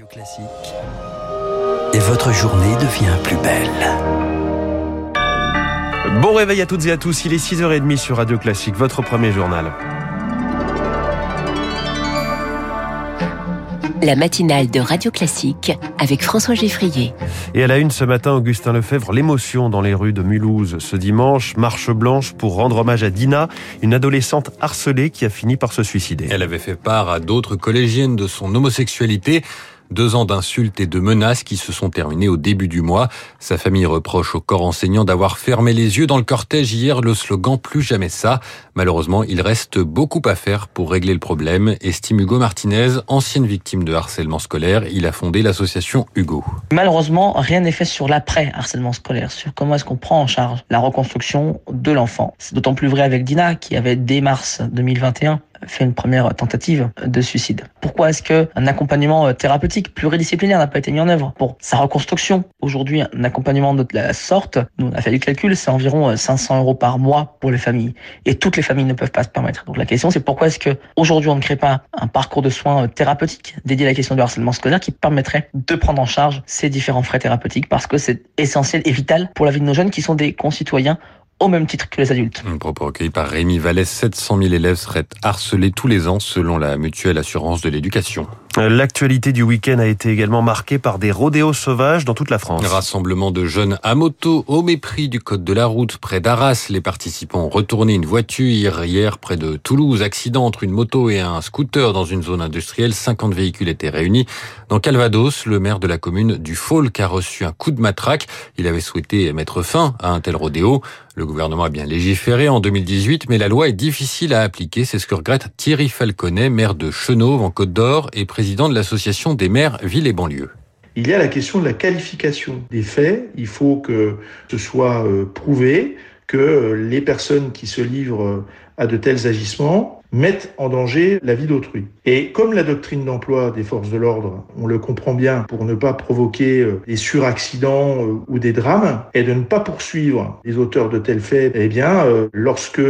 Radio Classique. Et votre journée devient plus belle. Bon réveil à toutes et à tous, il est 6h30 sur Radio Classique, votre premier journal. La matinale de Radio Classique avec François Geffrier. Et à la une ce matin, Augustin Lefebvre, l'émotion dans les rues de Mulhouse ce dimanche, marche blanche pour rendre hommage à Dina, une adolescente harcelée qui a fini par se suicider. Elle avait fait part à d'autres collégiennes de son homosexualité. Deux ans d'insultes et de menaces qui se sont terminés au début du mois. Sa famille reproche au corps enseignant d'avoir fermé les yeux dans le cortège hier le slogan Plus jamais ça. Malheureusement, il reste beaucoup à faire pour régler le problème, estime Hugo Martinez, ancienne victime de harcèlement scolaire. Il a fondé l'association Hugo. Malheureusement, rien n'est fait sur l'après harcèlement scolaire, sur comment est-ce qu'on prend en charge la reconstruction de l'enfant. C'est d'autant plus vrai avec Dina qui avait dès mars 2021 fait une première tentative de suicide. Pourquoi est-ce qu'un accompagnement thérapeutique pluridisciplinaire n'a pas été mis en œuvre pour sa reconstruction Aujourd'hui, un accompagnement de la sorte, nous on a fait le calcul, c'est environ 500 euros par mois pour les familles. Et toutes les familles ne peuvent pas se permettre. Donc la question c'est pourquoi est-ce que aujourd'hui on ne crée pas un parcours de soins thérapeutique dédié à la question du harcèlement scolaire qui permettrait de prendre en charge ces différents frais thérapeutiques parce que c'est essentiel et vital pour la vie de nos jeunes qui sont des concitoyens au même titre que les adultes. Un propos recueilli par Rémi Vallès, 700 000 élèves seraient harcelés tous les ans selon la mutuelle assurance de l'éducation. L'actualité du week-end a été également marquée par des rodéos sauvages dans toute la France. Rassemblement de jeunes à moto au mépris du code de la route près d'Arras. Les participants ont retourné une voiture hier près de Toulouse. Accident entre une moto et un scooter dans une zone industrielle. 50 véhicules étaient réunis. Dans Calvados, le maire de la commune du Folk a reçu un coup de matraque. Il avait souhaité mettre fin à un tel rodéo. Le gouvernement a bien légiféré en 2018, mais la loi est difficile à appliquer. C'est ce que regrette Thierry Falconet, maire de Chenauve en Côte d'Or et président de l'association des maires villes et banlieues. Il y a la question de la qualification des faits. Il faut que ce soit prouvé que les personnes qui se livrent à de tels agissements mettent en danger la vie d'autrui. Et comme la doctrine d'emploi des forces de l'ordre, on le comprend bien, pour ne pas provoquer des suraccidents ou des drames, est de ne pas poursuivre les auteurs de tels faits, eh bien, lorsque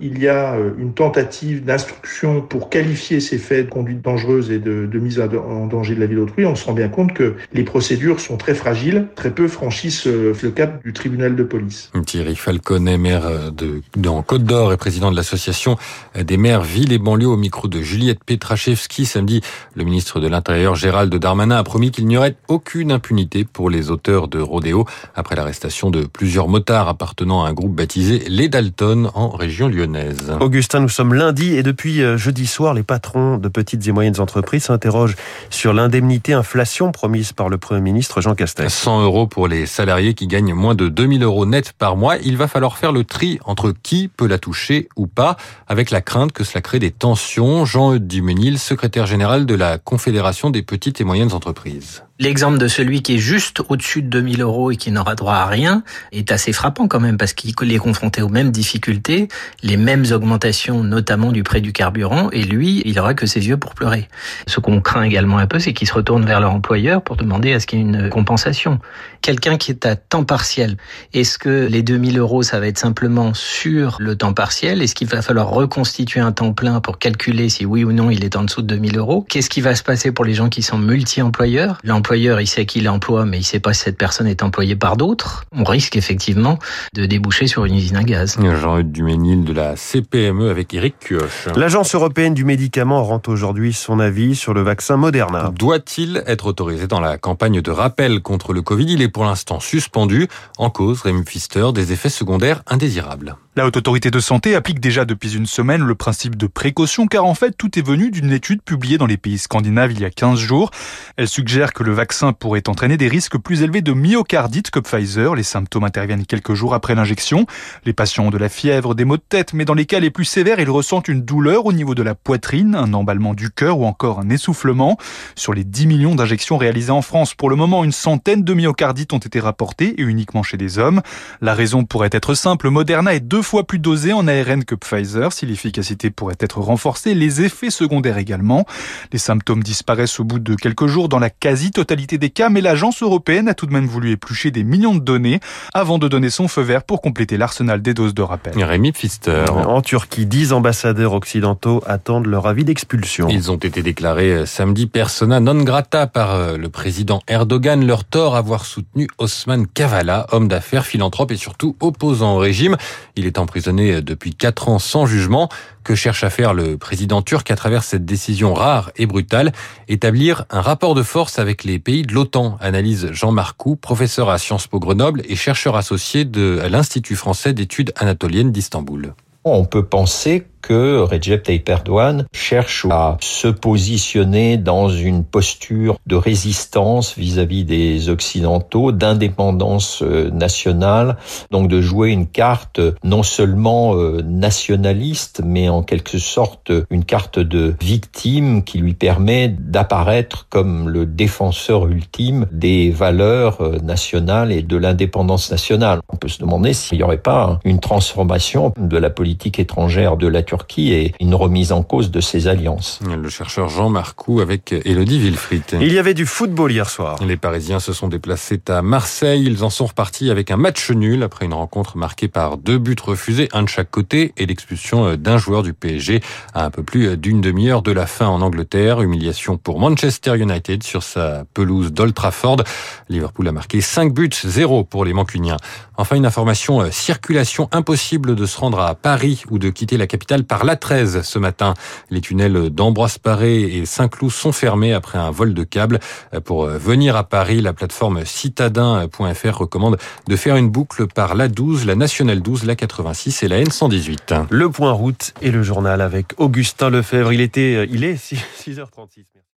il y a une tentative d'instruction pour qualifier ces faits de conduite dangereuse et de, de mise en danger de la vie d'autrui, on se rend bien compte que les procédures sont très fragiles, très peu franchissent le cap du tribunal de police. Thierry Falconet, maire de, dans Côte d'Or et président de l'association des maires ville et banlieue au micro de Juliette Petrachevski. Samedi, le ministre de l'Intérieur Gérald Darmanin a promis qu'il n'y aurait aucune impunité pour les auteurs de rodéo après l'arrestation de plusieurs motards appartenant à un groupe baptisé Les Dalton en région lyonnaise. Augustin, nous sommes lundi et depuis jeudi soir, les patrons de petites et moyennes entreprises s'interrogent sur l'indemnité inflation promise par le Premier ministre Jean Castex. 100 euros pour les salariés qui gagnent moins de 2000 euros net par mois. Il va falloir faire le tri entre qui peut la toucher ou pas, avec la crainte que cela crée des tensions. Jean-Eudes Duménil, secrétaire général de la Confédération des petites et moyennes entreprises. L'exemple de celui qui est juste au-dessus de 2000 euros et qui n'aura droit à rien est assez frappant quand même parce qu'il est confronté aux mêmes difficultés, les mêmes augmentations, notamment du prix du carburant, et lui, il aura que ses yeux pour pleurer. Ce qu'on craint également un peu, c'est qu'il se retourne vers leur employeur pour demander à ce qu'il y ait une compensation. Quelqu'un qui est à temps partiel, est-ce que les 2000 euros, ça va être simplement sur le temps partiel? Est-ce qu'il va falloir reconstituer un temps plein pour calculer si oui ou non il est en dessous de 2000 euros? Qu'est-ce qui va se passer pour les gens qui sont multi-employeurs? L'employeur, il sait qu'il emploie, mais il sait pas si cette personne est employée par d'autres. On risque effectivement de déboucher sur une usine à gaz. Jean-Eudes Duménil de la CPME avec Eric Cuoche. L'Agence européenne du médicament rend aujourd'hui son avis sur le vaccin Moderna. Doit-il être autorisé dans la campagne de rappel contre le Covid? Il est pour l'instant suspendu. En cause, Rémi Pfister, des effets secondaires indésirables. La Haute Autorité de Santé applique déjà depuis une semaine le principe de précaution car en fait tout est venu d'une étude publiée dans les pays scandinaves il y a 15 jours. Elle suggère que le vaccin pourrait entraîner des risques plus élevés de myocardite que Pfizer. Les symptômes interviennent quelques jours après l'injection. Les patients ont de la fièvre, des maux de tête, mais dans les cas les plus sévères, ils ressentent une douleur au niveau de la poitrine, un emballement du cœur ou encore un essoufflement. Sur les 10 millions d'injections réalisées en France, pour le moment, une centaine de myocardites ont été rapportées et uniquement chez des hommes. La raison pourrait être simple, Moderna est deux fois plus dosé en ARN que Pfizer. Si l'efficacité pourrait être renforcée, les effets secondaires également. Les symptômes disparaissent au bout de quelques jours dans la quasi-totalité des cas, mais l'agence européenne a tout de même voulu éplucher des millions de données avant de donner son feu vert pour compléter l'arsenal des doses de rappel. Rémi Pfister. En Turquie, dix ambassadeurs occidentaux attendent leur avis d'expulsion. Ils ont été déclarés euh, samedi persona non grata par euh, le président Erdogan. Leur tort avoir soutenu Osman Kavala, homme d'affaires, philanthrope et surtout opposant au régime. Il est emprisonné euh, depuis quatre ans sans jugement. Que cherche à faire le président turc à travers cette décision rare et brutale? Établir un rapport de force avec les pays de l'OTAN, analyse Jean Marcoux, professeur à Sciences Po Grenoble et chercheur associé de l'Institut français d'études anatoliennes d'Istanbul. On peut penser que Recep Tayyip Erdogan cherche à se positionner dans une posture de résistance vis-à-vis des Occidentaux, d'indépendance euh, nationale, donc de jouer une carte non seulement euh, nationaliste, mais en quelque sorte une carte de victime qui lui permet d'apparaître comme le défenseur ultime des valeurs euh, nationales et de l'indépendance nationale. On peut se demander s'il n'y aurait pas une transformation de la politique étrangère de la Turquie et une remise en cause de ses alliances. Le chercheur Jean Marcoux avec Elodie Wilfried. Il y avait du football hier soir. Les Parisiens se sont déplacés à Marseille. Ils en sont repartis avec un match nul après une rencontre marquée par deux buts refusés, un de chaque côté, et l'expulsion d'un joueur du PSG à un peu plus d'une demi-heure de la fin en Angleterre. Humiliation pour Manchester United sur sa pelouse d'Old Trafford. Liverpool a marqué 5 buts, 0 pour les Mancuniens. Enfin, une information, circulation impossible de se rendre à Paris ou de quitter la capitale par l'A13 ce matin. Les tunnels d'Ambroise Paré et Saint-Cloud sont fermés après un vol de câble. Pour venir à Paris, la plateforme citadin.fr recommande de faire une boucle par la 12, la nationale 12, la 86 et la N118. Le point route et le journal avec Augustin Lefebvre. Il était, il est 6h36.